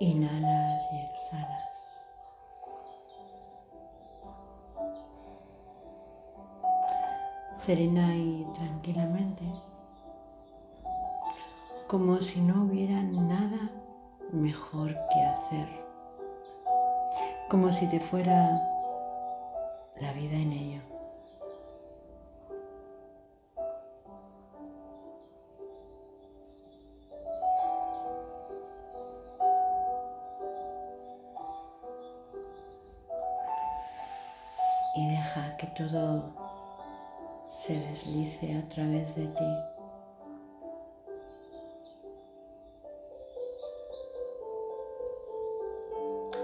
Inhalas y exhalas. Serena y tranquilamente, como si no hubiera nada mejor que hacer, como si te fuera la vida en Y deja que todo se deslice a través de ti.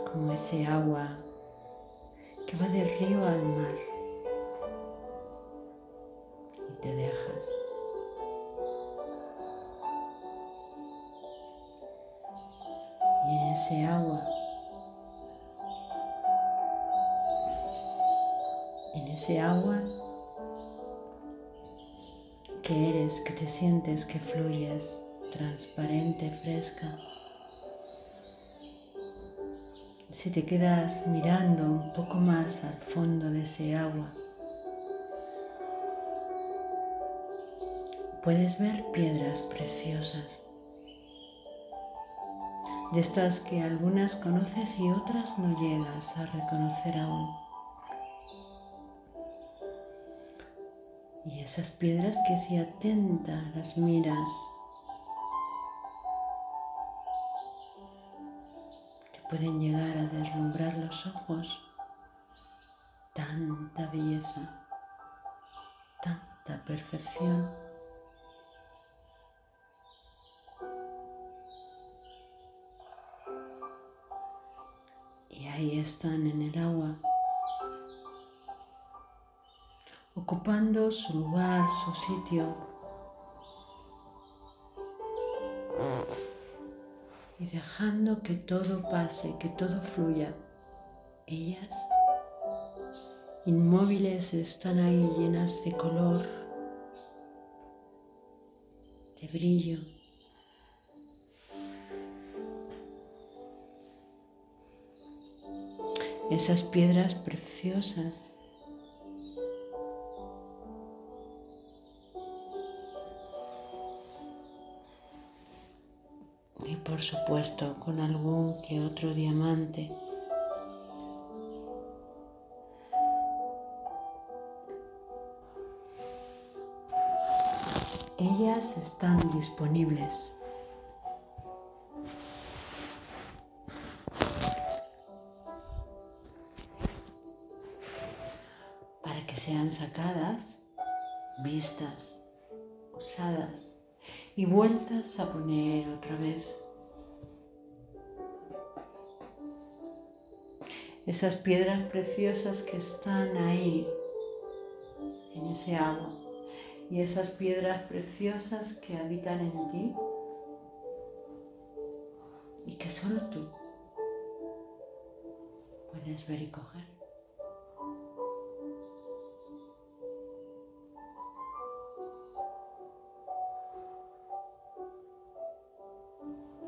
Como ese agua que va del río al mar y te dejas. Y en ese agua, ese agua que eres, que te sientes, que fluyes, transparente, fresca. Si te quedas mirando un poco más al fondo de ese agua, puedes ver piedras preciosas, de estas que algunas conoces y otras no llegas a reconocer aún. Y esas piedras que si atenta las miras, te pueden llegar a deslumbrar los ojos. Tanta belleza, tanta perfección. Y ahí están en el agua ocupando su lugar, su sitio. Y dejando que todo pase, que todo fluya. Ellas, inmóviles, están ahí llenas de color, de brillo. Esas piedras preciosas por supuesto con algún que otro diamante. Ellas están disponibles. para que sean sacadas, vistas, usadas y vueltas a poner otra vez esas piedras preciosas que están ahí, en ese agua, y esas piedras preciosas que habitan en ti y que solo tú puedes ver y coger.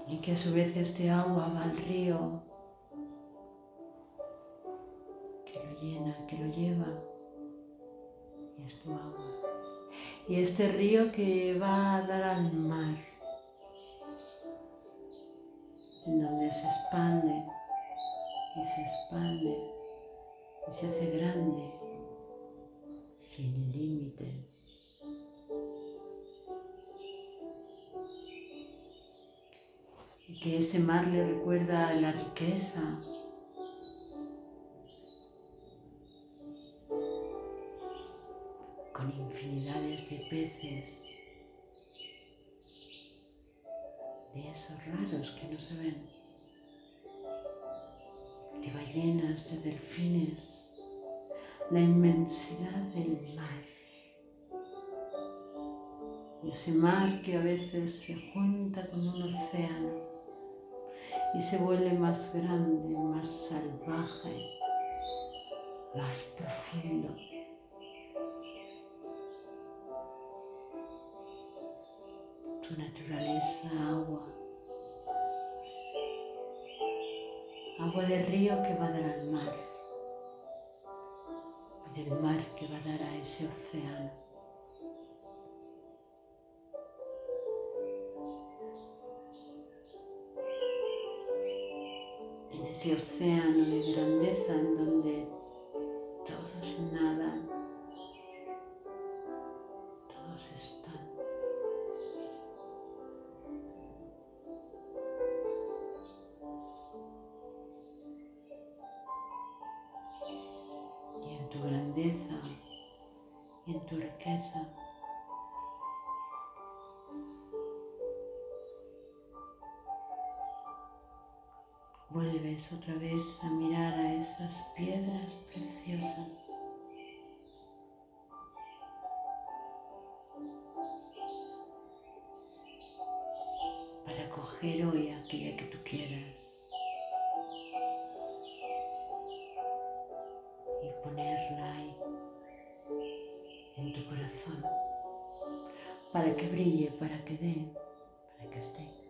Y que a su vez este agua va al río llena, que lo lleva. Y es tu agua. Y este río que va a dar al mar, en donde se expande y se expande y se hace grande, sin límites. Y que ese mar le recuerda la riqueza, infinidades de peces, de esos raros que no se ven, de ballenas, de delfines, la inmensidad del mar. Ese mar que a veces se junta con un océano y se vuelve más grande, más salvaje, más profundo. Tu naturaleza agua. agua de río que va a dar al mar y del mar que va a dar a ese océano. En ese océano de grandeza en donde todos nadan, todos están. Tu grandeza y en tu riqueza. Vuelves otra vez a mirar a esas piedras preciosas. Para coger hoy aquella que tú quieras. Para que brille, para que dé, para que esté.